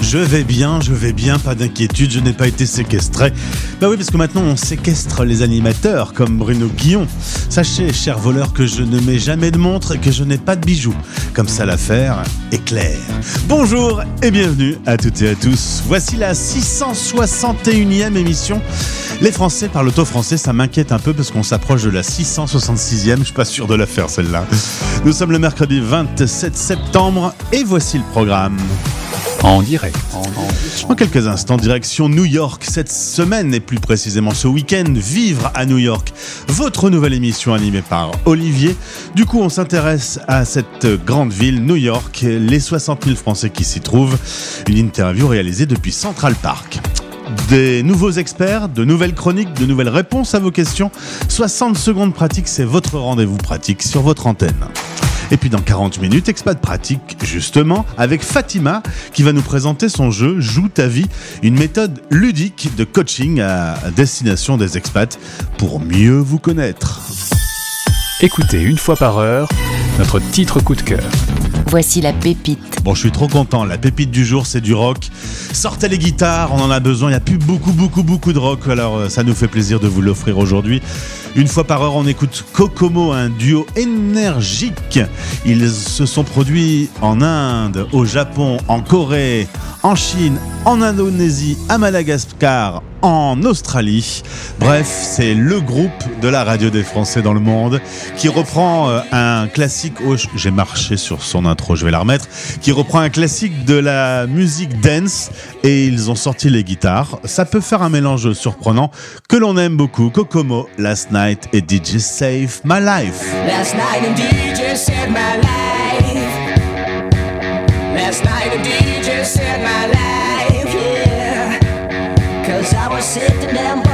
Je vais bien, je vais bien, pas d'inquiétude, je n'ai pas été séquestré. Bah oui, parce que maintenant on séquestre les animateurs comme Bruno Guillon. Sachez, chers voleurs, que je ne mets jamais de montre et que je n'ai pas de bijoux. Comme ça l'affaire est claire. Bonjour et bienvenue à toutes et à tous. Voici la 661e émission. Les Français parlent auto-français, ça m'inquiète un peu parce qu'on s'approche de la 666e, je suis pas sûr de la faire celle-là. Nous sommes le mercredi 27 septembre et voici le programme. En direct. En quelques instants, direction New York cette semaine et plus précisément ce week-end, Vivre à New York, votre nouvelle émission animée par Olivier. Du coup, on s'intéresse à cette grande ville, New York, les 60 000 Français qui s'y trouvent. Une interview réalisée depuis Central Park. Des nouveaux experts, de nouvelles chroniques, de nouvelles réponses à vos questions. 60 secondes pratiques, c'est votre rendez-vous pratique sur votre antenne. Et puis dans 40 minutes, expat pratique, justement, avec Fatima, qui va nous présenter son jeu Joue ta vie, une méthode ludique de coaching à destination des expats pour mieux vous connaître. Écoutez une fois par heure notre titre coup de cœur. Voici la pépite. Bon, je suis trop content. La pépite du jour, c'est du rock. Sortez les guitares, on en a besoin. Il n'y a plus beaucoup, beaucoup, beaucoup de rock. Alors, euh, ça nous fait plaisir de vous l'offrir aujourd'hui. Une fois par heure, on écoute Kokomo, un duo énergique. Ils se sont produits en Inde, au Japon, en Corée, en Chine, en Indonésie, à Madagascar, en Australie. Bref, c'est le groupe de la radio des Français dans le monde qui reprend euh, un classique. Oh, j'ai marché sur son intro, je vais la remettre. Qui reprend un classique de la musique dance et ils ont sorti les guitares. Ça peut faire un mélange surprenant que l'on aime beaucoup. Kokomo, Last Night et DJ Save My Life. Last night a DJ saved my life. Last night my life, sit down.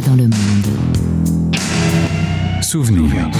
Dans le monde. Souvenir. Un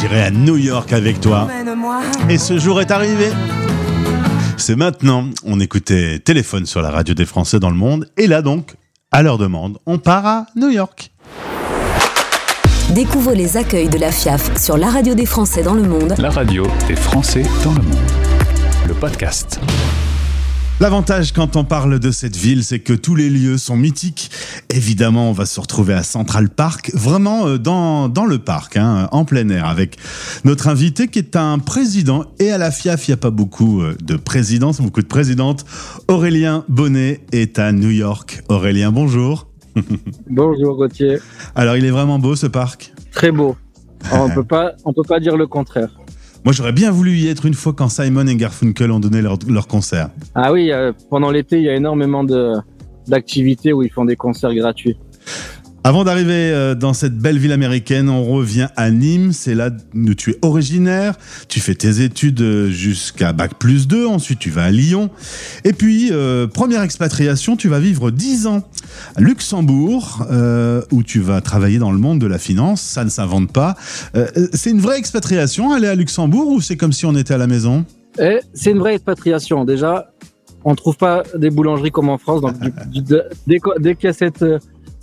j'irai à New York avec toi. Et ce jour est arrivé. C'est maintenant. On écoutait Téléphone sur la radio des Français dans le monde. Et là donc, à leur demande, on part à New York. Découvrez les accueils de la FIAF sur la radio des Français dans le monde La radio des Français dans le monde. Le podcast. L'avantage quand on parle de cette ville, c'est que tous les lieux sont mythiques. Évidemment, on va se retrouver à Central Park, vraiment euh, dans, dans le parc, hein, en plein air, avec notre invité qui est un président. Et à la FIAF, il n'y a pas beaucoup euh, de présidents, beaucoup de présidentes. Aurélien Bonnet est à New York. Aurélien, bonjour. Bonjour Gauthier, Alors, il est vraiment beau ce parc? Très beau. On peut pas, on peut pas dire le contraire. Moi, j'aurais bien voulu y être une fois quand Simon et Garfunkel ont donné leur, leur concert. Ah oui, euh, pendant l'été, il y a énormément d'activités où ils font des concerts gratuits. Avant d'arriver euh, dans cette belle ville américaine, on revient à Nîmes. C'est là où tu es originaire. Tu fais tes études euh, jusqu'à Bac plus 2. Ensuite, tu vas à Lyon. Et puis, euh, première expatriation, tu vas vivre 10 ans à Luxembourg, euh, où tu vas travailler dans le monde de la finance. Ça ne s'invente pas. Euh, c'est une vraie expatriation, aller à Luxembourg, ou c'est comme si on était à la maison? Et c'est une vraie expatriation. Déjà, on trouve pas des boulangeries comme en France. Donc, du- dès, qu'il y a cette,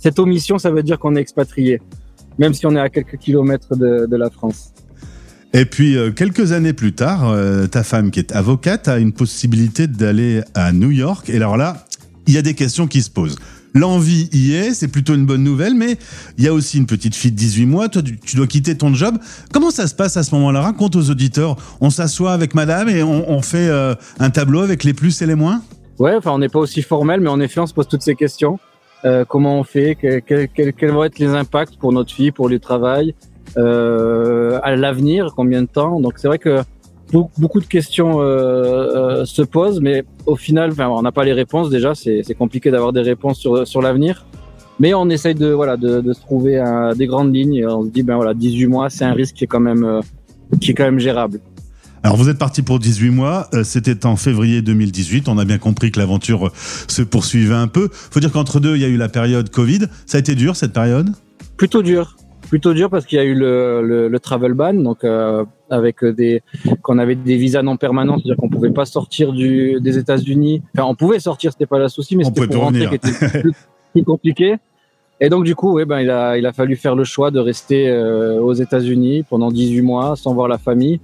cette omission, ça veut dire qu'on est expatrié, même si on est à quelques kilomètres de, de la France. Et puis, euh, quelques années plus tard, euh, ta femme, qui est avocate, a une possibilité d'aller à New York. Et alors là, il y a des questions qui se posent. L'envie y est, c'est plutôt une bonne nouvelle, mais il y a aussi une petite fille de 18 mois. Toi, tu, tu dois quitter ton job. Comment ça se passe à ce moment-là? Raconte aux auditeurs. On s'assoit avec madame et on, on fait euh, un tableau avec les plus et les moins? Ouais, enfin, on n'est pas aussi formel, mais en effet, on se pose toutes ces questions. Euh, comment on fait? Que- que- que- Quels vont être les impacts pour notre fille, pour le travail, euh, à l'avenir, combien de temps? Donc, c'est vrai que beaucoup, de questions euh, euh, se posent, mais au final, on n'a pas les réponses déjà. C'est compliqué d'avoir des réponses sur, sur l'avenir. Mais on essaye de, voilà, de, de se trouver un- des grandes lignes. Et on se dit, ben voilà, 18 mois, c'est un risque qui est quand même, euh, qui est quand même gérable. Alors vous êtes parti pour 18 mois, euh, c'était en février 2018, on a bien compris que l'aventure euh, se poursuivait un peu. Faut dire qu'entre deux, il y a eu la période Covid. Ça a été dur cette période? Plutôt dur. Plutôt dur parce qu'il y a eu le, le, le travel ban donc euh, avec des qu'on avait des visas non permanents c'est-à-dire qu'on pouvait pas sortir du des États-Unis. Enfin on pouvait sortir c'était pas le souci mais c'était pour rentrer qui était plus, plus compliqué. Et donc du coup, ouais, ben il a il a fallu faire le choix de rester euh, aux États-Unis pendant 18 mois sans voir la famille,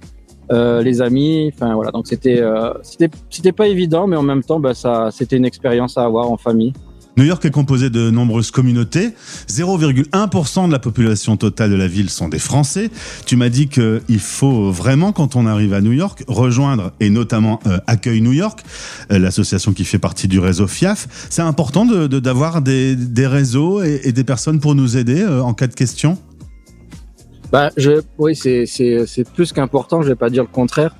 euh, les amis. Enfin voilà, donc c'était euh, c'était c'était pas évident, mais en même temps, ben, ça c'était une expérience à avoir en famille. New York est composé de nombreuses communautés. 0,1% de la population totale de la ville sont des Français. Tu m'as dit qu'il faut vraiment, quand on arrive à New York, rejoindre, et notamment euh, Accueil New York, l'association qui fait partie du réseau FIAF. C'est important d'avoir de, des, des, réseaux et, des personnes pour nous aider en cas de question bah, je, Oui, c'est plus qu'important, je ne vais pas dire le contraire.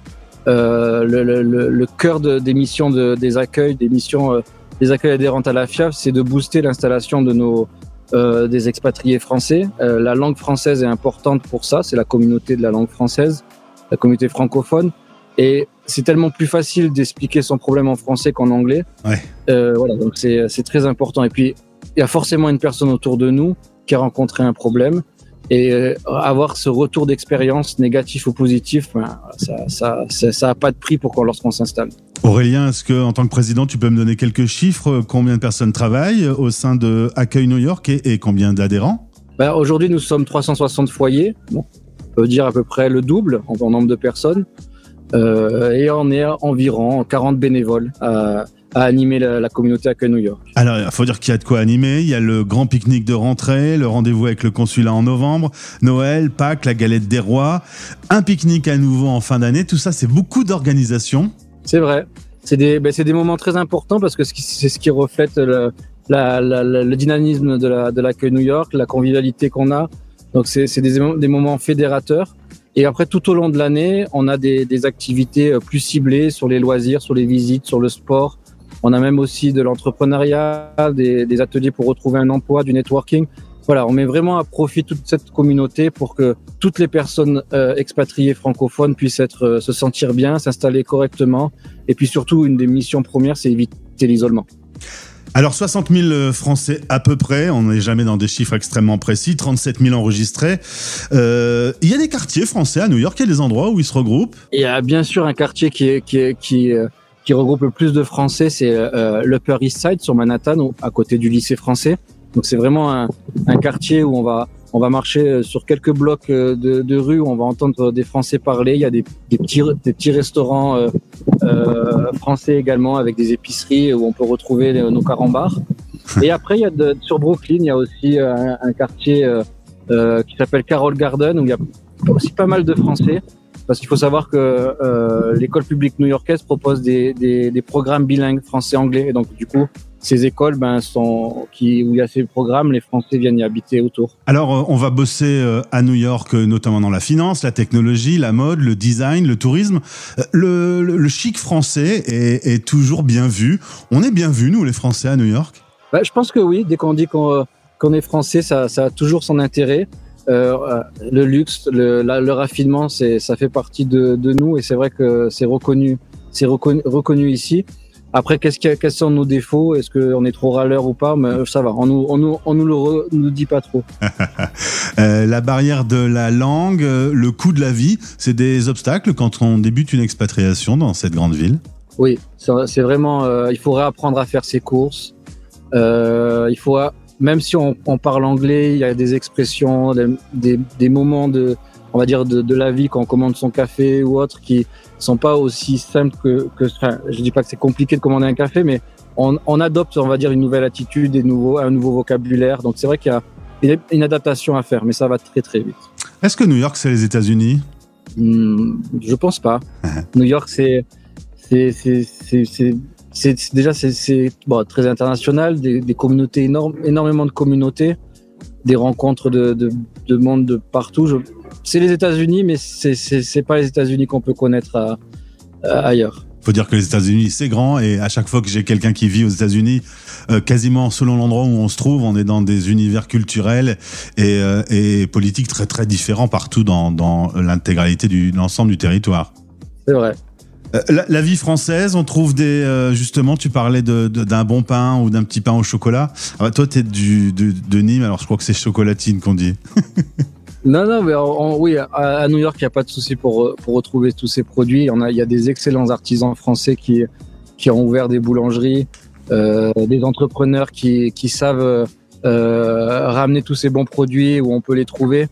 Euh, le, le, le, cœur de, des missions de, des accueils, des missions des accueils adhérentes à la FIAF, c'est de booster l'installation de nos euh, des expatriés français. Euh, la langue française est importante pour ça, c'est la communauté de la langue française, la communauté francophone. Et c'est tellement plus facile d'expliquer son problème en français qu'en anglais. Ouais. Euh, voilà, donc c'est très important. Et puis, il y a forcément une personne autour de nous qui a rencontré un problème. Et euh, avoir ce retour d'expérience négatif ou positif, ben, ça, ça, ça, ça a pas de prix pour lorsqu'on s'installe. Aurélien, est-ce que en tant que président, tu peux me donner quelques chiffres? Combien de personnes travaillent au sein de Accueil New York et, et combien d'adhérents? Ben, Aujourd'hui, nous sommes 360 foyers. Bon, on peut dire à peu près le double en, en nombre de personnes. Euh, et on est environ 40 bénévoles à animer la, la, communauté Accueil New York. Alors, il faut dire qu'il y a de quoi animer. Il y a le grand pique-nique de rentrée, le rendez-vous avec le consulat en novembre, Noël, Pâques, la galette des rois, un pique-nique à nouveau en fin d'année. Tout ça, c'est beaucoup d'organisation. C'est vrai. C'est des, ben, des moments très importants parce que c'est ce qui reflète le, la, la, le dynamisme de l'accueil de New York, la convivialité qu'on a. Donc, c'est des, des moments fédérateurs. Et après, tout au long de l'année, on a des, des, activités plus ciblées sur les loisirs, sur les visites, sur le sport. On a même aussi de l'entrepreneuriat, des, des, ateliers pour retrouver un emploi, du networking. Voilà, on met vraiment à profit toute cette communauté pour que toutes les personnes euh, expatriées francophones puissent être, euh, se sentir bien, s'installer correctement. Et puis surtout, une des missions premières, c'est éviter l'isolement. Alors 60 000 Français à peu près, on n'est jamais dans des chiffres extrêmement précis, 37 000 enregistrés. Euh, il y a des quartiers français à New York, il y a des endroits où ils se regroupent? Il y a bien sûr un quartier qui, est, qui, est, qui, qui regroupe le plus de Français, c'est euh, l'Upper East Side sur Manhattan, à côté du lycée français. Donc c'est vraiment un, quartier où on va on va marcher sur quelques blocs de, de rue où on va entendre des Français parler. Il y a des, petits des petits restaurants euh, euh, français également avec des épiceries où on peut retrouver nos carambars. Et après il y a de, sur Brooklyn il y a aussi un, quartier euh, qui s'appelle Carroll Garden où il y a aussi pas mal de Français parce qu'il faut savoir que euh, l'école publique new-yorkaise propose des, des, des programmes bilingues français-anglais et donc du coup ces écoles ben, sont, qui, où il y a ces programmes, les Français viennent y habiter autour. Alors, euh, on va bosser euh, à New York, notamment dans la finance, la technologie, la mode, le design, le tourisme. Le, le, le chic français est, est, toujours bien vu. On est bien vu, nous, les Français, à New York? Ben, Je pense que oui. Dès qu'on dit qu'on qu est français, ça, ça, a toujours son intérêt. Euh, le luxe, le, la, le raffinement, ça fait partie de, de nous et c'est vrai que c'est reconnu, c'est reconnu, reconnu ici. Après, qu'est-ce qu quels sont nos défauts? Est-ce qu'on est trop râleur ou pas? Mais ça va, on nous, on nous, on nous le re, nous dit pas trop. euh, la barrière de la langue, le coût de la vie, c'est des obstacles quand on débute une expatriation dans cette grande ville? Oui, c'est vraiment, euh, il faut réapprendre à faire ses courses. Euh, il faut, même si on, on, parle anglais, il y a des expressions, des, des, des moments de, on va dire, de, de, la vie quand on commande son café ou autre qui sont pas aussi simples que, que enfin, je dis pas que c'est compliqué de commander un café, mais on, on, adopte, on va dire, une nouvelle attitude, des nouveaux, un nouveau vocabulaire. Donc c'est vrai qu'il y a une adaptation à faire, mais ça va très très vite. Est-ce que New York c'est les États-Unis? Mmh, Je pense pas. New York c'est c'est déjà c'est bon, très international, des, des, communautés énormes, énormément de communautés, des rencontres de, de, de monde de partout. C'est les États-Unis, mais c'est pas les États-Unis qu'on peut connaître à, à ailleurs. Faut dire que les États-Unis c'est grand et à chaque fois que j'ai quelqu'un qui vit aux États-Unis, euh, quasiment selon l'endroit où on se trouve, on est dans des univers culturels et, euh, et politiques très très différents partout dans, dans l'intégralité de l'ensemble du territoire. C'est vrai. Euh, la, vie française, on trouve des euh, justement, tu parlais d'un bon pain ou d'un petit pain au chocolat. Ah bah, toi, tu es du, de, Nîmes, alors je crois que c'est chocolatine qu'on dit. Non, non, mais oui, à, New York, il n'y a pas de souci pour, pour retrouver tous ces produits. Il y, a, y a des excellents artisans français qui, qui ont ouvert des boulangeries, euh, des entrepreneurs qui, qui savent euh, ramener tous ces bons produits où on peut les trouver.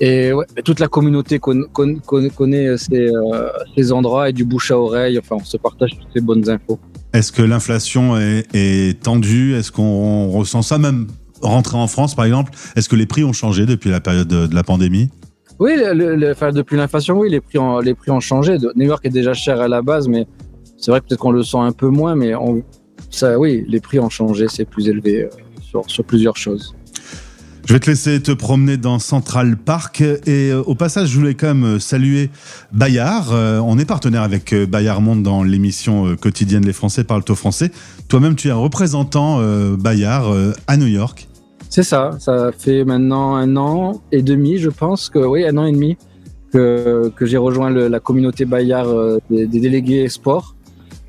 Et ouais, toute la communauté conna- conna- conna- connaît ces, euh, ces endroits et du bouche à oreille. Enfin, on se partage toutes ces bonnes infos. Est-ce que l'inflation est, est tendue? Est-ce qu'on ressent ça même rentrer en France, par exemple? Est-ce que les prix ont changé depuis la période de, de la pandémie? Oui, le- le- le- enfin, depuis l'inflation, oui, les prix, ont, les prix ont changé. New York est déjà cher à la base, mais c'est vrai que peut-être qu'on le sent un peu moins, mais on, ça, oui, les prix ont changé, c'est plus élevé euh, sur, sur plusieurs choses. Je vais te laisser te promener dans Central Park et euh, au passage, je voulais quand même euh, saluer Bayard. Euh, on est partenaire avec Bayard Monde dans l'émission quotidienne Les Français parlent au français. Toi-même, tu es un représentant Bayard à New York. C'est ça, ça fait maintenant un an et demi, je pense que, oui, un an et demi que, j'ai rejoint la communauté Bayard des, délégués sport.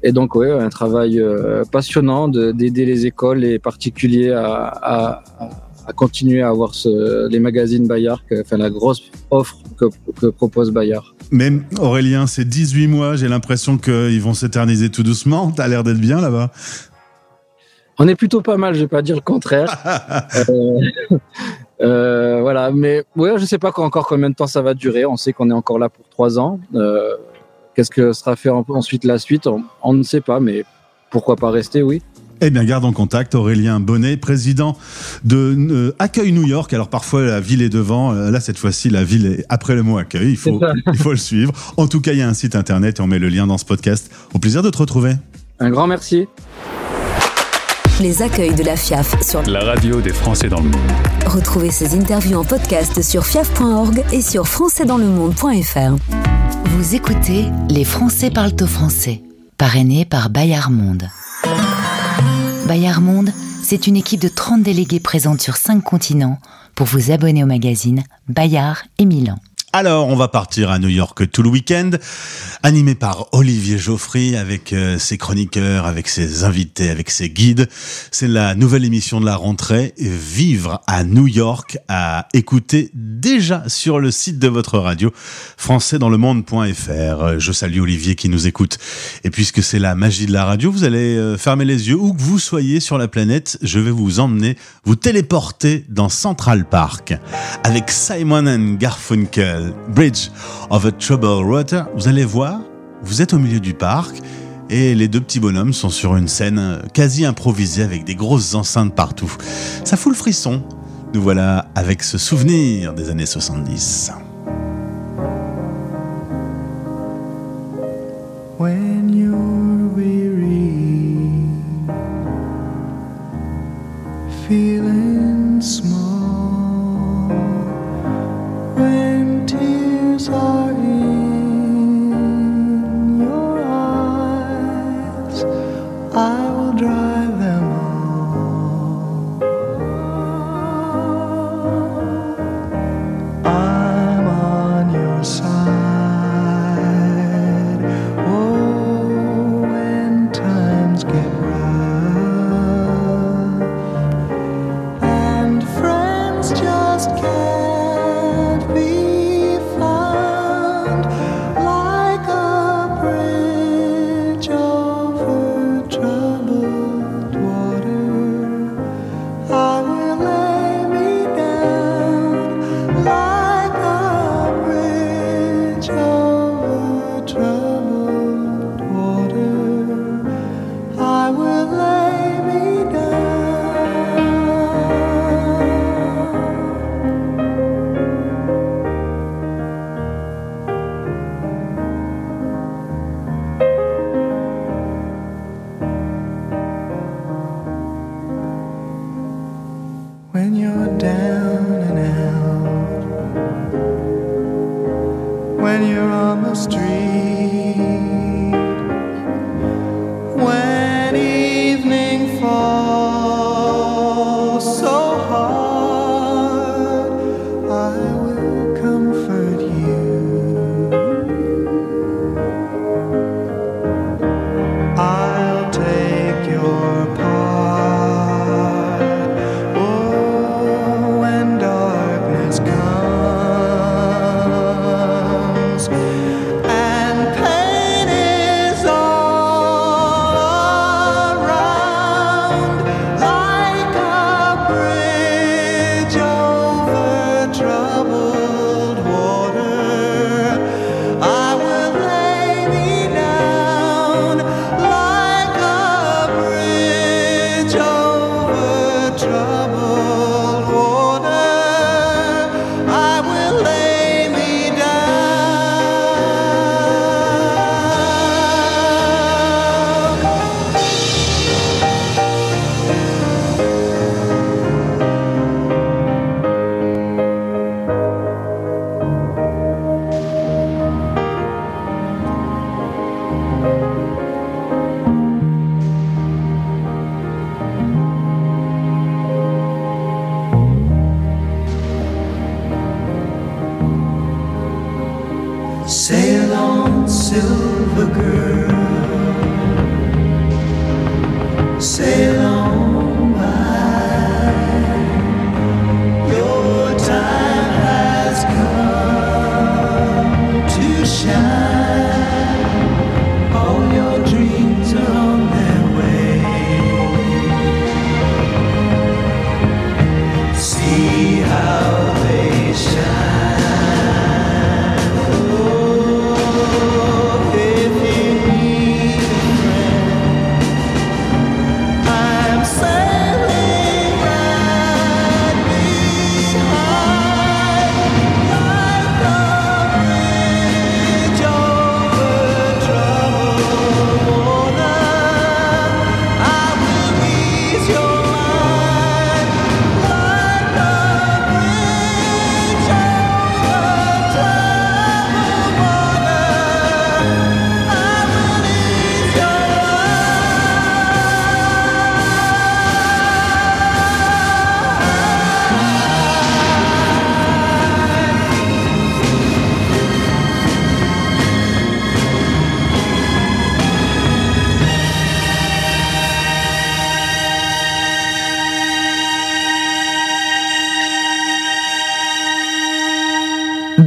Et donc, oui, un travail passionnant de- d'aider les écoles, les particuliers à- à continuer à avoir ce, les magazines Bayard, que- enfin la grosse offre que, que propose Bayard. Mais Aurélien, c'est 18 mois, j'ai l'impression qu'ils vont s'éterniser tout doucement. T'as l'air d'être bien là-bas. On est plutôt pas mal, je vais pas dire le contraire. Euh, euh, voilà, mais ouais, je sais pas encore combien de temps ça va durer. On sait qu'on est encore là pour trois ans. Euh, Qu'est-ce que sera fait en- ensuite la suite? On, on ne sait pas, mais pourquoi pas rester, oui. Eh bien, garde en contact Aurélien Bonnet, président de euh, Accueil New York. Alors parfois la ville est devant, euh, là cette fois-ci la ville est après le mot accueil. Il faut, il faut le suivre. En tout cas, il y a un site internet et on met le lien dans ce podcast. Au plaisir de te retrouver. Un grand merci. Les accueils de la FIAF sur La radio des Français dans le monde. Retrouvez ces interviews en podcast sur fiaf.org et sur françaisdanslemonde.fr. Vous écoutez Les Français parlent au français, parrainé par Bayard Monde. Bayard Monde, c'est une équipe de 30 délégués présente sur 5 continents pour vous abonner au magazine Bayard et Milan. Alors, on va partir à New York tout le week-end, animé par Olivier Geoffrey, avec euh, ses chroniqueurs, avec ses invités, avec ses guides. C'est la nouvelle émission de la rentrée, Vivre à New York, à écouter déjà sur le site de votre radio, françaisdanslemonde.fr. Je salue Olivier qui nous écoute. Et puisque c'est la magie de la radio, vous allez euh, fermer les yeux, où que vous soyez sur la planète, je vais vous emmener, vous téléporter dans Central Park, avec Simon and Garfunkel. Bridge of a Troubled Water, vous allez voir, vous êtes au milieu du parc et les deux petits bonhommes sont sur une scène quasi improvisée avec des grosses enceintes partout. Ça fout le frisson. Nous voilà avec ce souvenir des années 70. when you're weary, feeling small, sorry.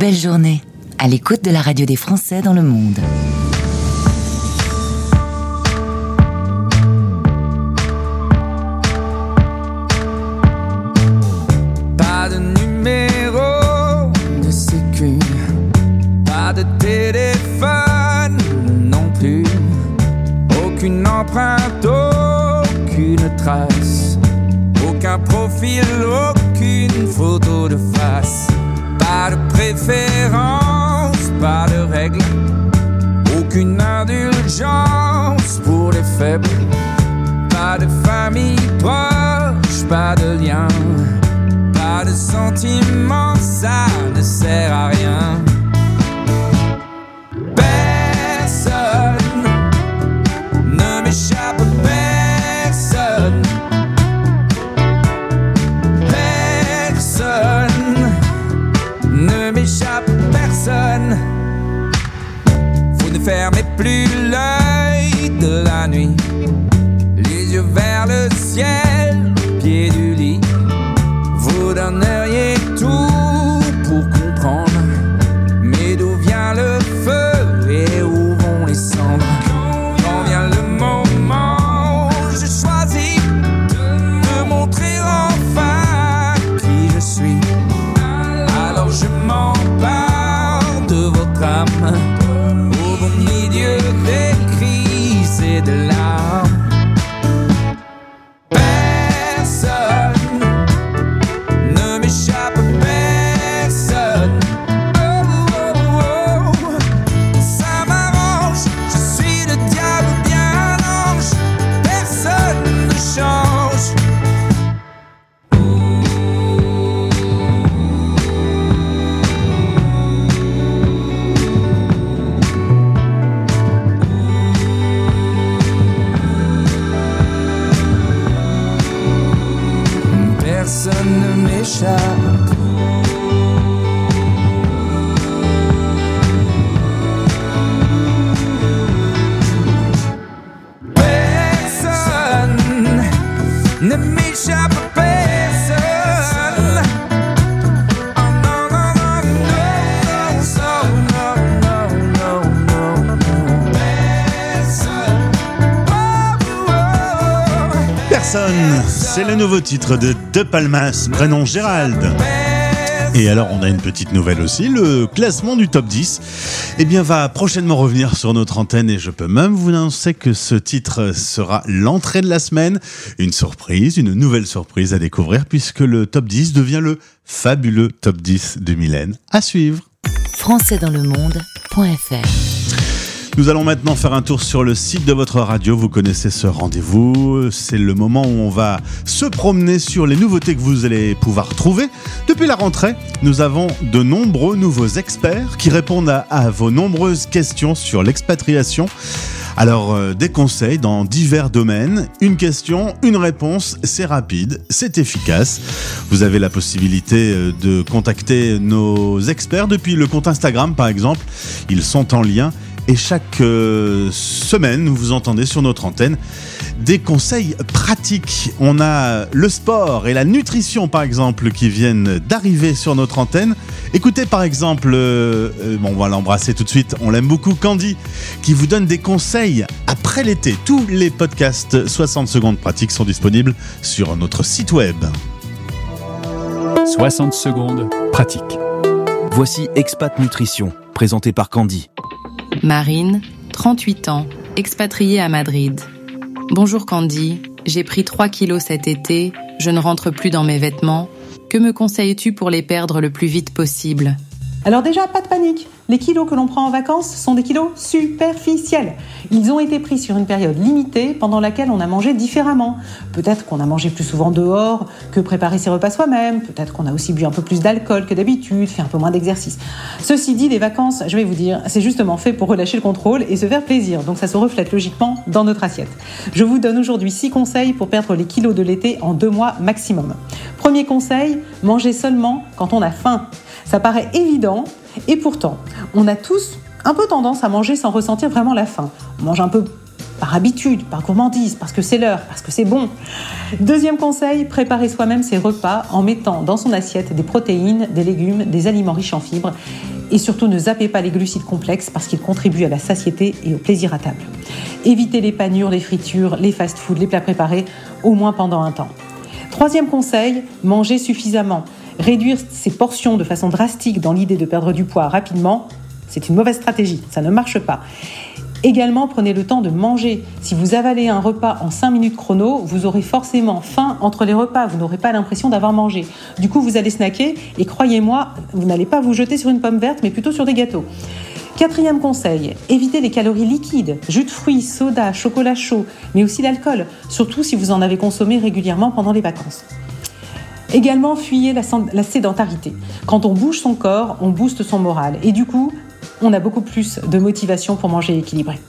Belle journée. À l'écoute de la radio des Français dans le monde. Pas de numéro de sécu, pas de téléphone non plus, aucune empreinte, aucune trace, aucun profil, pas de famille proche, pas de lien. Pas de sentiments, ça ne sert à rien. Nouveau titre de De Palmas, prénom Gérald. Et alors, on a une petite nouvelle aussi. Le classement du top 10 eh bien, va prochainement revenir sur notre antenne et je peux même vous annoncer que ce titre sera l'entrée de la semaine. Une surprise, une nouvelle surprise à découvrir puisque le top 10 devient le fabuleux top 10 de Mylène. À suivre. françaisdanslemonde.fr Nous allons maintenant faire un tour sur le site de votre radio. Vous connaissez ce rendez-vous. C'est le moment où on va se promener sur les nouveautés que vous allez pouvoir trouver. Depuis la rentrée, nous avons de nombreux nouveaux experts qui répondent à, vos nombreuses questions sur l'expatriation. Alors, euh, des conseils dans divers domaines, une question, une réponse, c'est rapide, c'est efficace. Vous avez la possibilité euh, de contacter nos experts depuis le compte Instagram, par exemple. Ils sont en lien et chaque euh, semaine, vous entendez sur notre antenne des conseils pratiques. On a le sport et la nutrition, par exemple, qui viennent d'arriver sur notre antenne. Écoutez, par exemple, euh, euh, bon, on va l'embrasser tout de suite, on l'aime beaucoup, Candy, qui vous donne des conseils après l'été. Tous les podcasts 60 secondes pratiques sont disponibles sur notre site web. 60 secondes pratique. Voici Expat Nutrition, présenté par Candy. Marine, 38 ans, expatriée à Madrid. Bonjour Candy, j'ai pris 3 kilos cet été, je ne rentre plus dans mes vêtements. Que me conseilles-tu pour les perdre le plus vite possible? Alors déjà, pas de panique. Les kilos que l'on prend en vacances sont des kilos superficiels. Ils ont été pris sur une période limitée pendant laquelle on a mangé différemment. Peut-être qu'on a mangé plus souvent dehors que préparer ses repas soi-même. Peut-être qu'on a aussi bu un peu plus d'alcool que d'habitude, fait un peu moins d'exercice. Ceci dit, les vacances, je vais vous dire, c'est justement fait pour relâcher le contrôle et se faire plaisir. Donc ça se reflète logiquement dans notre assiette. Je vous donne aujourd'hui 6 conseils pour perdre les kilos de l'été en deux mois maximum. Premier conseil, manger seulement quand on a faim. Ça paraît évident, et pourtant, on a tous un peu tendance à manger sans ressentir vraiment la faim. On mange un peu par habitude, par gourmandise, parce que c'est l'heure, parce que c'est bon. Deuxième conseil, préparer soi-même ses repas en mettant dans son assiette des protéines, des légumes, des aliments riches en fibres. Et surtout, ne zappez pas les glucides complexes parce qu'ils contribuent à la satiété et au plaisir à table. Évitez les panures, les fritures, les fast-foods, les plats préparés, au moins pendant un temps. Troisième conseil, manger suffisamment. Réduire ses portions de façon drastique dans l'idée de perdre du poids rapidement, c'est une mauvaise stratégie, ça ne marche pas. Également, prenez le temps de manger. Si vous avalez un repas en 5 minutes chrono, vous aurez forcément faim entre les repas, vous n'aurez pas l'impression d'avoir mangé. Du coup, vous allez snacker et croyez-moi, vous n'allez pas vous jeter sur une pomme verte, mais plutôt sur des gâteaux. Quatrième conseil, évitez les calories liquides, jus de fruits, soda, chocolat chaud, mais aussi l'alcool, surtout si vous en avez consommé régulièrement pendant les vacances. Également, fuyez la, sédentarité. Quand on bouge son corps, on booste son moral. Et du coup, on a beaucoup plus de motivation pour manger équilibré.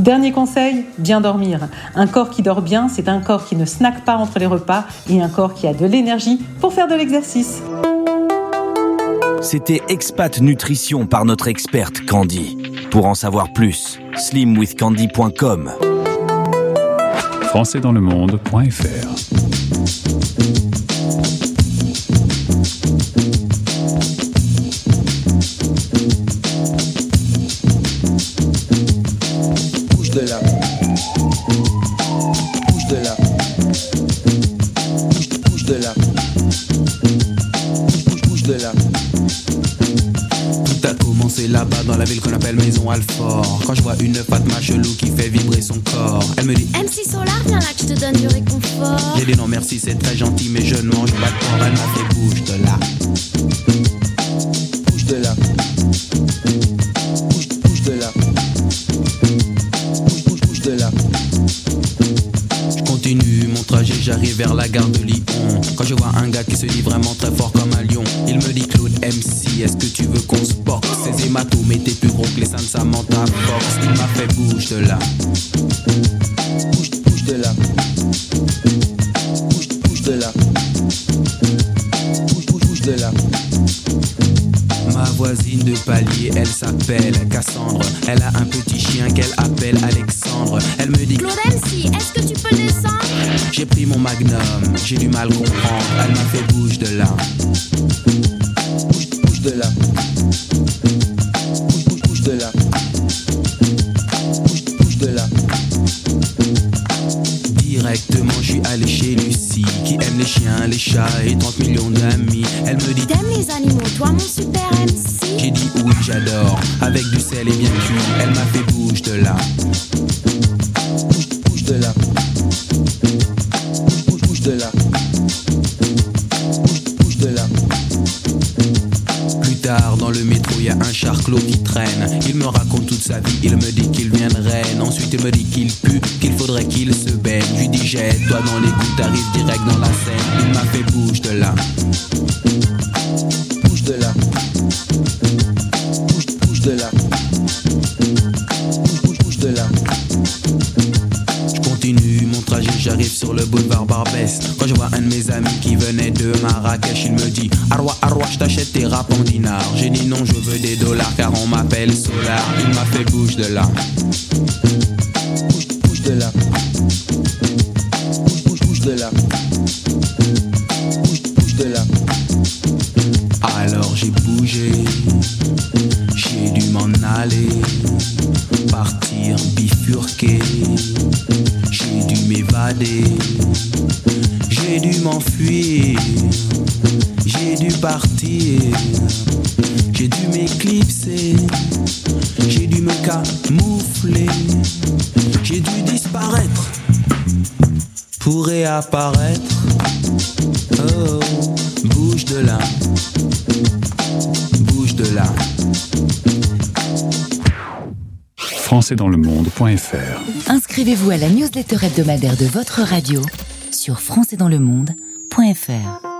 Dernier conseil, bien dormir. Un corps qui dort bien, c'est un corps qui ne snack pas entre les repas et un corps qui a de l'énergie pour faire de l'exercice. C'était Expat Nutrition par notre experte Candy. Pour en savoir plus, slimwithcandy.com. françaisdanslemonde.fr chelou qui fait vibrer son corps, elle me dit MC Solar, viens là que je te donne du réconfort. J'ai dit non merci, c'est très gentil, mais je ne mange pas de porc. Elle m'a fait jette-toi dans les gouttes, t'arrives direct dans la scène. Il m'a fait bouge de là. Un de mes amis qui venait de Marrakech, il me dit Arwa, Arwa, je t'achète tes rap en dinars. J'ai dit non, je veux des dollars car on m'appelle Solar. Il m'a fait bouge de là. Inscrivez-vous à la newsletter hebdomadaire de votre radio sur françaisdanslemonde.fr.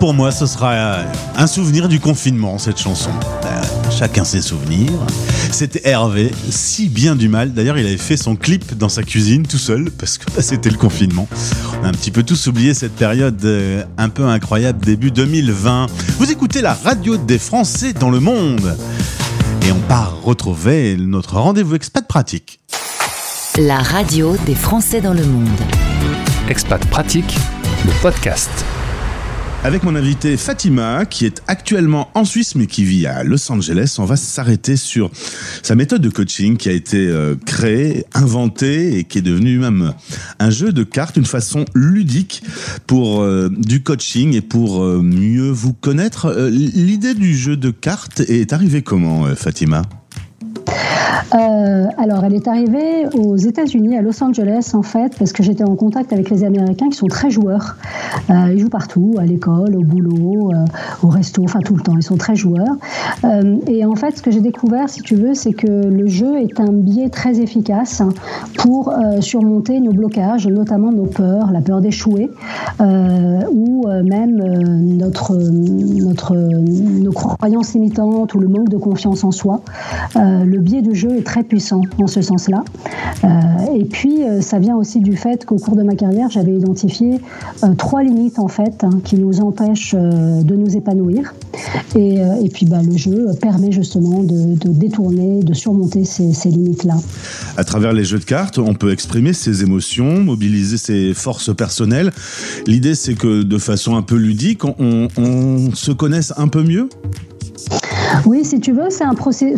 pour moi, ce sera euh, un souvenir du confinement, cette chanson. Euh, chacun ses souvenirs. C'était Hervé, si bien du mal. D'ailleurs, il avait fait son clip dans sa cuisine tout seul, parce que bah, c'était le confinement. On a un petit peu tous oublié cette période euh, un peu incroyable, début 2020. Vous écoutez la radio des Français dans le monde. Et on part retrouver notre rendez-vous expat pratique. La radio des Français dans le monde. Expat Pratique, le podcast. Avec mon invité Fatima, qui est actuellement en Suisse mais qui vit à Los Angeles, on va s'arrêter sur sa méthode de coaching qui a été euh, créée, inventée et qui est devenue même un jeu de cartes, une façon ludique pour euh, du coaching et pour euh, mieux vous connaître. L'idée du jeu de cartes est arrivée comment, Fatima? Euh, alors, elle est arrivée aux États-Unis, à Los Angeles, en fait, parce que j'étais en contact avec les Américains qui sont très joueurs. Euh, ils jouent partout, à l'école, au boulot, euh, au resto, enfin tout le temps. Ils sont très joueurs. Et en fait, ce que j'ai découvert, si tu veux, c'est que le jeu est un biais très efficace pour surmonter nos blocages, notamment nos peurs, la peur d'échouer, ou même notre, notre, nos croyances limitantes ou le manque de confiance en soi. Le biais du jeu est très puissant en ce sens-là. Euh, et puis, euh, ça vient aussi du fait qu'au cours de ma carrière, j'avais identifié euh, trois limites en fait hein, qui nous empêchent de nous épanouir. Et, puis, bah, le jeu permet justement de, détourner, de surmonter ces, limites-là. À travers les jeux de cartes, on peut exprimer ses émotions, mobiliser ses forces personnelles. L'idée, c'est que de façon un peu ludique, on se connaisse un peu mieux? Oui, si tu veux, c'est un procès.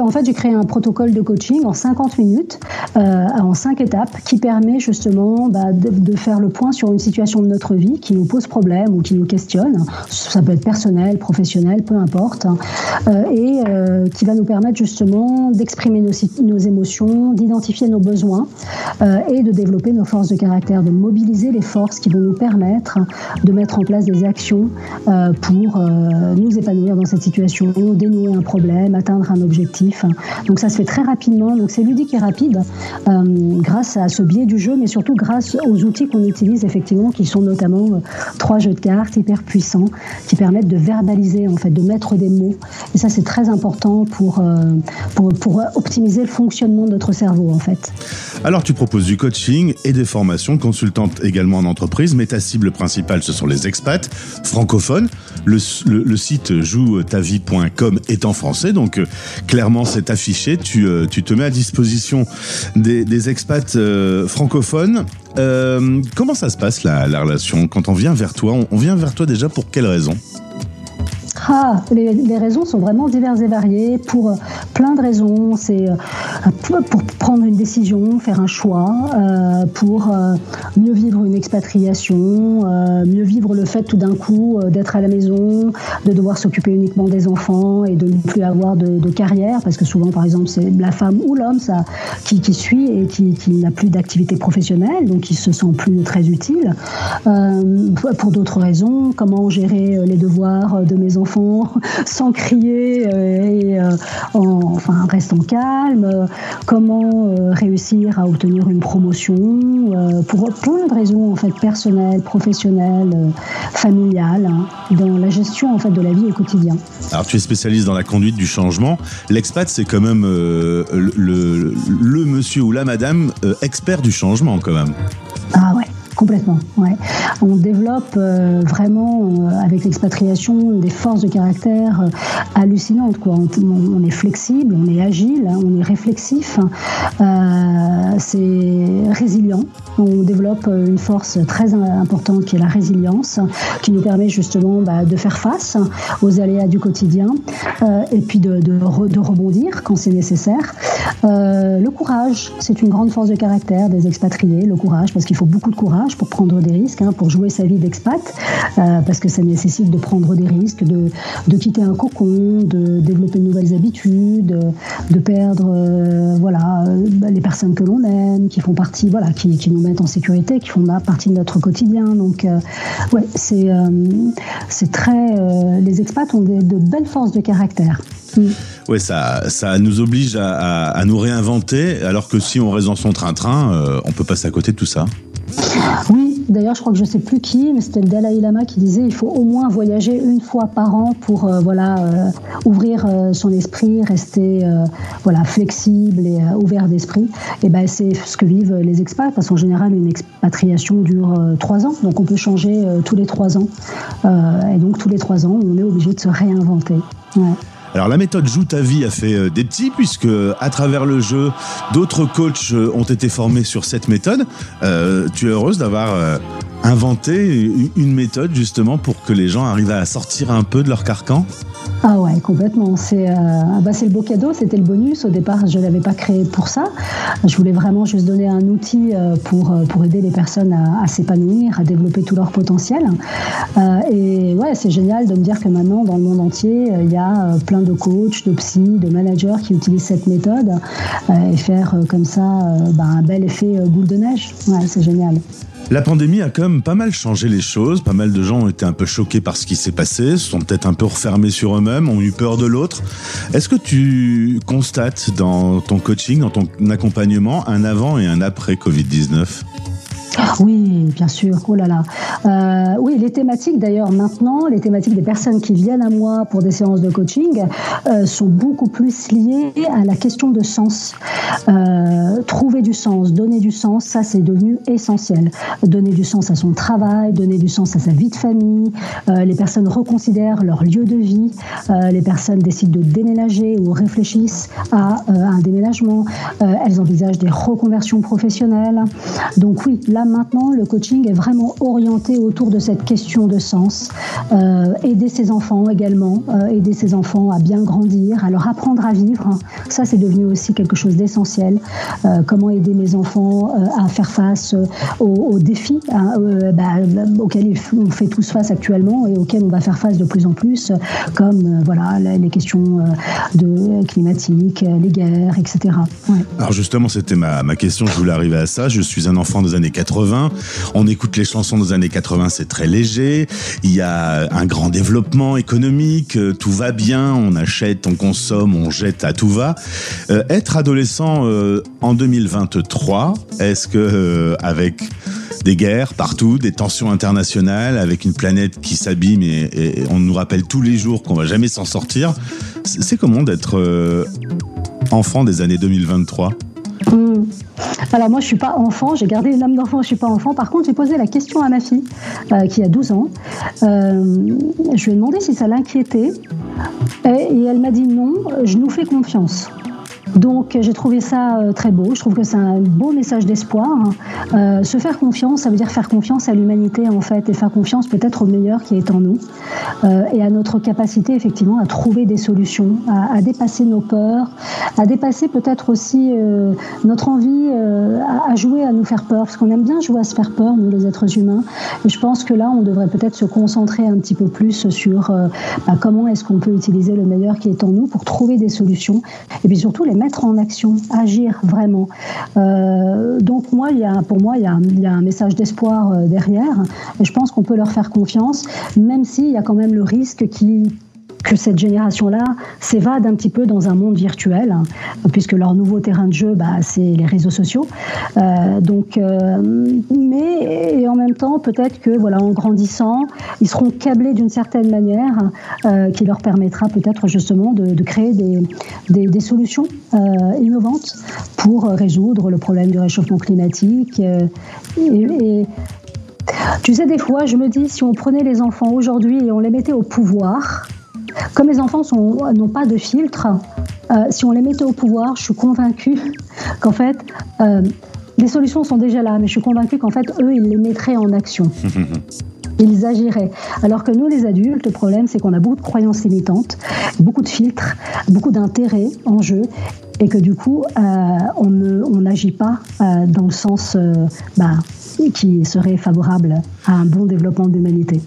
En fait, j'ai créé un protocole de coaching en 50 minutes, euh, en 5 étapes, qui permet justement bah, de, faire le point sur une situation de notre vie qui nous pose problème ou qui nous questionne. Ça peut être personnel, professionnel, peu importe, hein. Euh, et euh, qui va nous permettre justement d'exprimer nos, nos émotions, d'identifier nos besoins et de développer nos forces de caractère, de mobiliser les forces qui vont nous permettre de mettre en place des actions pour nous épanouir dans cette situation, dénouer un problème, atteindre un objectif. Donc ça se fait très rapidement, donc c'est ludique et rapide euh, grâce à ce biais du jeu, mais surtout grâce aux outils qu'on utilise effectivement, qui sont notamment euh, trois jeux de cartes hyper puissants, qui permettent de verbaliser en fait, de mettre des mots. Et ça c'est très important pour, euh, pour, pour optimiser le fonctionnement de notre cerveau en fait. Alors tu proposes du coaching et des formations, consultante également en entreprise, mais ta cible principale ce sont les expats francophones. Le, le- le site joue-ta-vie.com est en français, donc euh, clairement c'est affiché. Tu, euh, tu te mets à disposition des, expats euh, francophones. Comment ça se passe la, la relation? Quand on vient vers toi on, on vient vers toi déjà pour quelles raisons Ah, les, raisons sont vraiment diverses et variées pour euh, plein de raisons. C'est euh, pour, prendre une décision, faire un choix, euh, pour mieux vivre une expatriation, mieux vivre le fait tout d'un coup d'être à la maison, de devoir s'occuper uniquement des enfants et de ne plus avoir de, carrière, parce que souvent, par exemple, c'est la femme ou l'homme ça, qui, suit et qui, n'a plus d'activité professionnelle, donc qui se sent plus très utile. Pour d'autres raisons, comment gérer les devoirs de mes enfants sans crier euh, et euh, en, enfin restant calme, euh, comment réussir à obtenir une promotion, pour plein de raisons en fait personnelles, professionnelles, familiales, hein, dans la gestion en fait de la vie au quotidien. Alors tu es spécialiste dans la conduite du changement. L'expat c'est quand même euh, le, le, le monsieur ou la madame euh, expert du changement quand même. Ah ouais. Complètement, ouais. On développe euh, vraiment euh, avec l'expatriation des forces de caractère euh, hallucinantes. Quoi. On, est flexible, on est agile, hein, on est réflexif, euh, c'est résilient. On développe une force très importante qui est la résilience, qui nous permet justement bah, de faire face aux aléas du quotidien et puis de, de, re- de rebondir quand c'est nécessaire. Le courage, c'est une grande force de caractère des expatriés, le courage, parce qu'il faut beaucoup de courage pour prendre des risques, hein, pour jouer sa vie d'expat, euh, parce que ça nécessite de prendre des risques, de, de quitter un cocon, de développer de nouvelles habitudes, de perdre euh, voilà, euh, les personnes que l'on aime, qui font partie, voilà, qui, qui nous mettent en sécurité, qui font partie de notre quotidien. Donc, euh, ouais, c'est euh, c'est très. euh, les expats ont de belles forces de caractère. Mm. Ouais, ça, ça nous oblige à, à- à nous réinventer, alors que si on reste dans son train-train, euh, on peut passer à côté de tout ça. Oui, d'ailleurs, je crois que je sais plus qui, mais c'était le Dalai Lama qui disait il faut au moins voyager une fois par an pour euh, voilà euh, ouvrir euh, son esprit, rester voilà flexible et ouvert d'esprit. Et ben c'est ce que vivent les expats parce qu'en général une expatriation dure trois ans, donc on peut changer tous les trois ans. Et donc tous les trois ans, on est obligé de se réinventer. Alors la méthode Joue ta vie a fait euh, des petits puisque à travers le jeu, d'autres coachs euh, ont été formés sur cette méthode. Euh, tu es heureuse d'avoir inventé une méthode justement pour que les gens arrivent à sortir un peu de leur carcan? Ah ouais, complètement. C'est euh, bah, c'est le beau cadeau, c'était le bonus. Au départ, je ne l'avais pas créé pour ça. Je voulais vraiment juste donner un outil euh, pour, euh, pour aider les personnes à, s'épanouir, à développer tout leur potentiel. Et ouais, c'est génial de me dire que maintenant, dans le monde entier, il y a plein de coachs, de psy, de managers qui utilisent cette méthode et faire comme ça bah, un bel effet boule de neige. Ouais, c'est génial. La pandémie a quand même pas mal changé les choses. Pas mal de gens ont été un peu choqués par ce qui s'est passé, se sont peut-être un peu refermés sur eux-mêmes, ont eu peur de l'autre. Est-ce que tu constates dans ton coaching, dans ton accompagnement, un avant et un après Covid-19 Oui, bien sûr. Oh là là. Euh, oui, les thématiques d'ailleurs maintenant, les thématiques des personnes qui viennent à moi pour des séances de coaching euh, sont beaucoup plus liées à la question de sens. Euh, trouver du sens, donner du sens, ça c'est devenu essentiel. Donner du sens à son travail, donner du sens à sa vie de famille. Les personnes reconsidèrent leur lieu de vie. Les personnes décident de déménager ou réfléchissent à un déménagement. Elles envisagent des reconversions professionnelles. Donc oui, là maintenant, le coaching est vraiment orienté autour de cette question de sens. Euh, aider ses enfants également, euh, aider ses enfants à bien grandir, à leur apprendre à vivre. Ça, c'est devenu aussi quelque chose d'essentiel. Euh, comment aider mes enfants à faire face aux, défis hein, bah, auxquels on fait tous face actuellement et auxquels on va faire face de plus en plus, comme voilà les questions de climatiques, les guerres, etc. Alors justement, c'était ma, ma question, je voulais arriver à ça. Je suis un enfant des années 80. On écoute les chansons des années 80, c'est très léger. Il y a un grand développement économique, euh, tout va bien, on achète, on consomme, on jette à tout va. Euh, être adolescent euh, en 2023, est-ce que avec des guerres partout, des tensions internationales, avec une planète qui s'abîme et, et on nous rappelle tous les jours qu'on va jamais s'en sortir, c'est comment d'être enfant des années 2023 Hmm. Alors moi je suis pas enfant, j'ai gardé une âme d'enfant, je suis pas enfant. Par contre j'ai posé la question à ma fille euh, qui a 12 ans. Euh, je lui ai demandé si ça l'inquiétait et, et elle m'a dit non, je nous fais confiance. Donc j'ai trouvé ça euh, très beau, je trouve que c'est un beau message d'espoir. Euh, se faire confiance, ça veut dire faire confiance à l'humanité en fait, et faire confiance peut-être au meilleur qui est en nous, euh, et à notre capacité effectivement à trouver des solutions, à, dépasser nos peurs, à dépasser peut-être aussi notre envie à, jouer à nous faire peur, parce qu'on aime bien jouer à se faire peur, nous les êtres humains. Et je pense que là, on devrait peut-être se concentrer un petit peu plus sur bah, comment est-ce qu'on peut utiliser le meilleur qui est en nous pour trouver des solutions, et puis surtout les en action, agir vraiment. Euh, donc moi, il y a, pour moi, il y a, un- message d'espoir euh, derrière, et je pense qu'on peut leur faire confiance, même s'il y a quand même le risque qui que cette génération-là s'évade un petit peu dans un monde virtuel, hein, puisque leur nouveau terrain de jeu, bah, c'est les réseaux sociaux. Euh, donc, euh, mais et en même temps, peut-être que voilà, en grandissant, ils seront câblés d'une certaine manière, euh, qui leur permettra peut-être justement de, créer des, des, solutions innovantes pour résoudre le problème du réchauffement climatique. tu sais, des fois, je me dis, si on prenait les enfants aujourd'hui et on les mettait au pouvoir, comme les enfants n'ont pas de filtre, euh, si on les mettait au pouvoir, je suis convaincue qu'en fait, euh, les solutions sont déjà là, mais je suis convaincue qu'en fait, eux, ils les mettraient en action. Ils agiraient. Alors que nous, les adultes, le problème, c'est qu'on a beaucoup de croyances limitantes, beaucoup de filtres, beaucoup d'intérêts en jeu, et que du coup, euh, on n'agit pas euh, dans le sens euh, bah, qui serait favorable à un bon développement de l'humanité.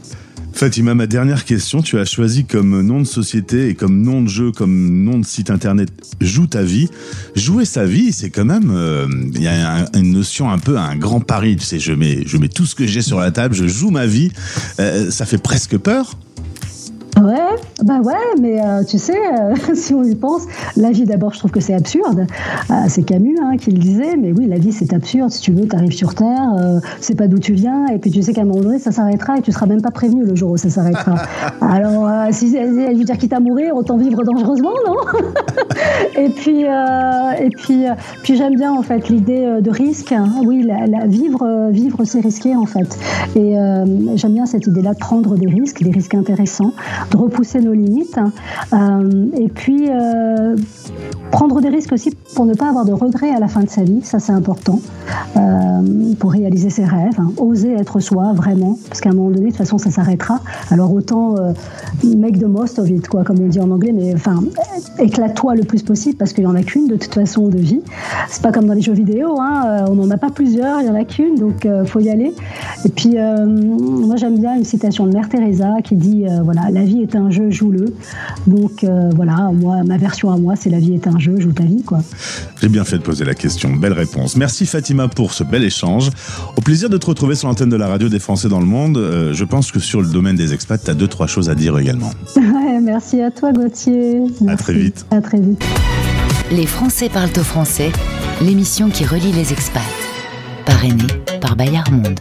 Fatima, ma dernière question, tu as choisi comme nom de société et comme nom de jeu, comme nom de site internet Joue ta vie. Jouer sa vie, c'est quand même, euh, il y a un- une notion un peu, un grand pari. Tu sais, je mets, je mets tout ce que j'ai sur la table, je joue ma vie. Euh, ça fait presque peur. Ouais, bah ouais, mais euh, tu sais, euh, si on y pense, la vie d'abord, je trouve que c'est absurde. Euh, c'est Camus hein, qui le disait, mais oui, la vie c'est absurde. Si tu veux, tu arrives sur Terre, c'est pas d'où tu viens, et puis tu sais qu'à un moment donné, ça s'arrêtera et tu seras même pas prévenu le jour où ça s'arrêtera. Alors, si, je veux dire, quitte à mourir, autant vivre dangereusement, non? Et puis, et puis, puis j'aime bien en fait l'idée de risque. hein. Oui, la, la- vivre, vivre, c'est risqué en fait. Et j'aime bien cette idée-là de prendre des risques, des risques intéressants, repousser nos limites. Euh, et puis euh, prendre des risques aussi pour ne pas avoir de regrets à la fin de sa vie, ça c'est important, euh, pour réaliser ses rêves, hein. oser être soi vraiment, parce qu'à un moment donné, de toute façon, ça s'arrêtera. Alors autant make the most of it, quoi, comme on dit en anglais, mais enfin, éclate-toi le plus possible, parce qu'il y en a qu'une de toute façon de vie. C'est pas comme dans les jeux vidéo, hein, on n'en a pas plusieurs, il y en a qu'une, donc euh, faut y aller. Et puis, moi j'aime bien une citation de Mère Teresa qui dit, voilà, la vie est un jeu, joue-le. Donc euh, voilà, moi, ma version à moi, c'est la vie est un jeu, joue ta vie, quoi. J'ai bien fait de poser la question. Belle réponse. Merci Fatima pour ce bel échange. Au plaisir de te retrouver sur l'antenne de la radio des Français dans le monde. Euh, je pense que sur le domaine des expats, tu as deux, trois choses à dire également. Ouais, merci à toi, Gauthier. À très vite. À très vite. Les Français parlent au français, l'émission qui relie les expats. Parrainée par Bayard Monde.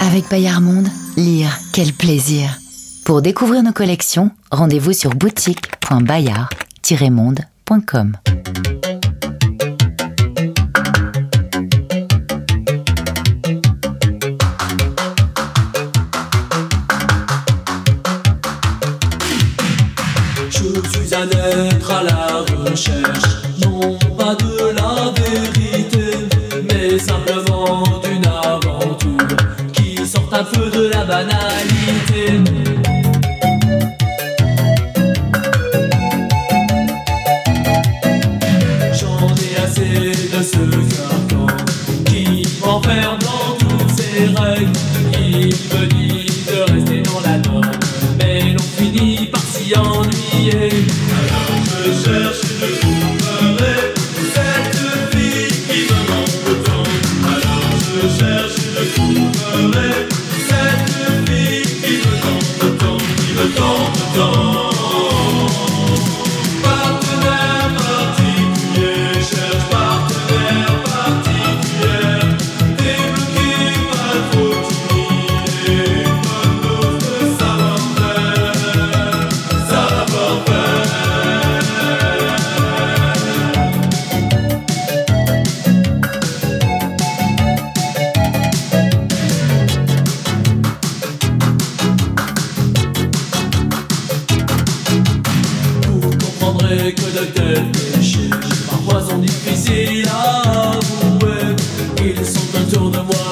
Avec Bayard Monde, lire, quel plaisir. Pour découvrir nos collections, rendez-vous sur boutique.bayard-monde.com.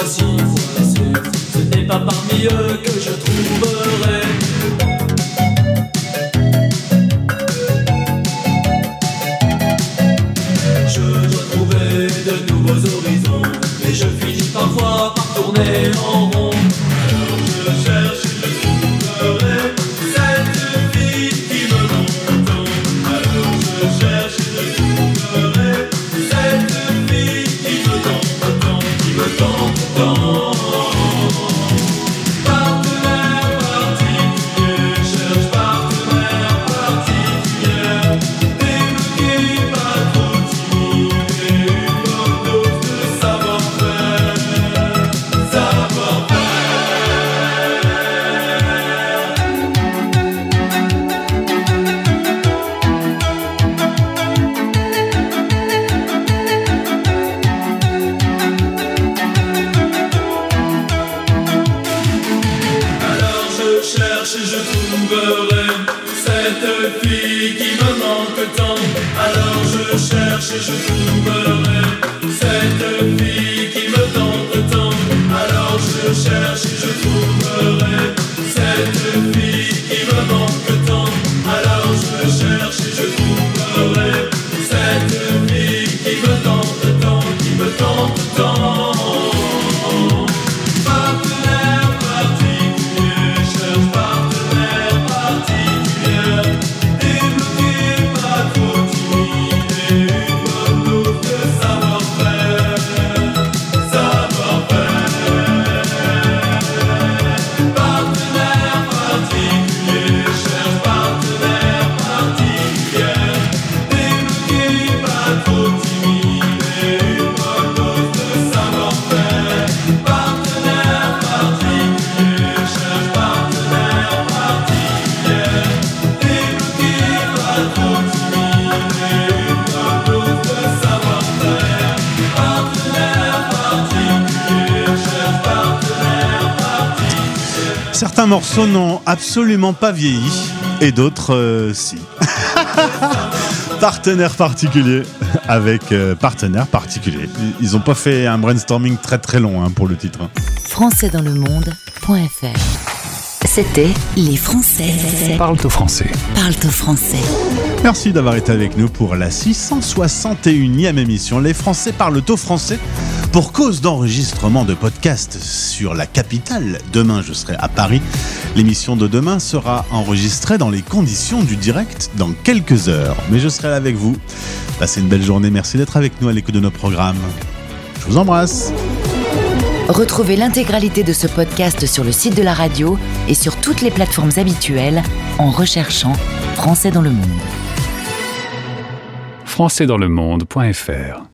voisés. Ce n'est pas parmi eux que je trouverai. Morceaux n'ont absolument pas vieilli et d'autres, euh, si. partenaire particulier avec euh, partenaire particulier. Ils n'ont pas fait un brainstorming très très long hein, pour le titre. hein. françaisdanslemonde.fr C'était Les Français Parle au français. parlent au français. Merci d'avoir été avec nous pour la 661e émission. Les Français parlent au français. Pour cause d'enregistrement de podcast sur la capitale, demain je serai à Paris. L'émission de demain sera enregistrée dans les conditions du direct dans quelques heures. Mais je serai là avec vous. Passez une belle journée. Merci d'être avec nous à l'écoute de nos programmes. Je vous embrasse. Retrouvez l'intégralité de ce podcast sur le site de la radio et sur toutes les plateformes habituelles en recherchant Français dans le monde. françaisdanslemonde.fr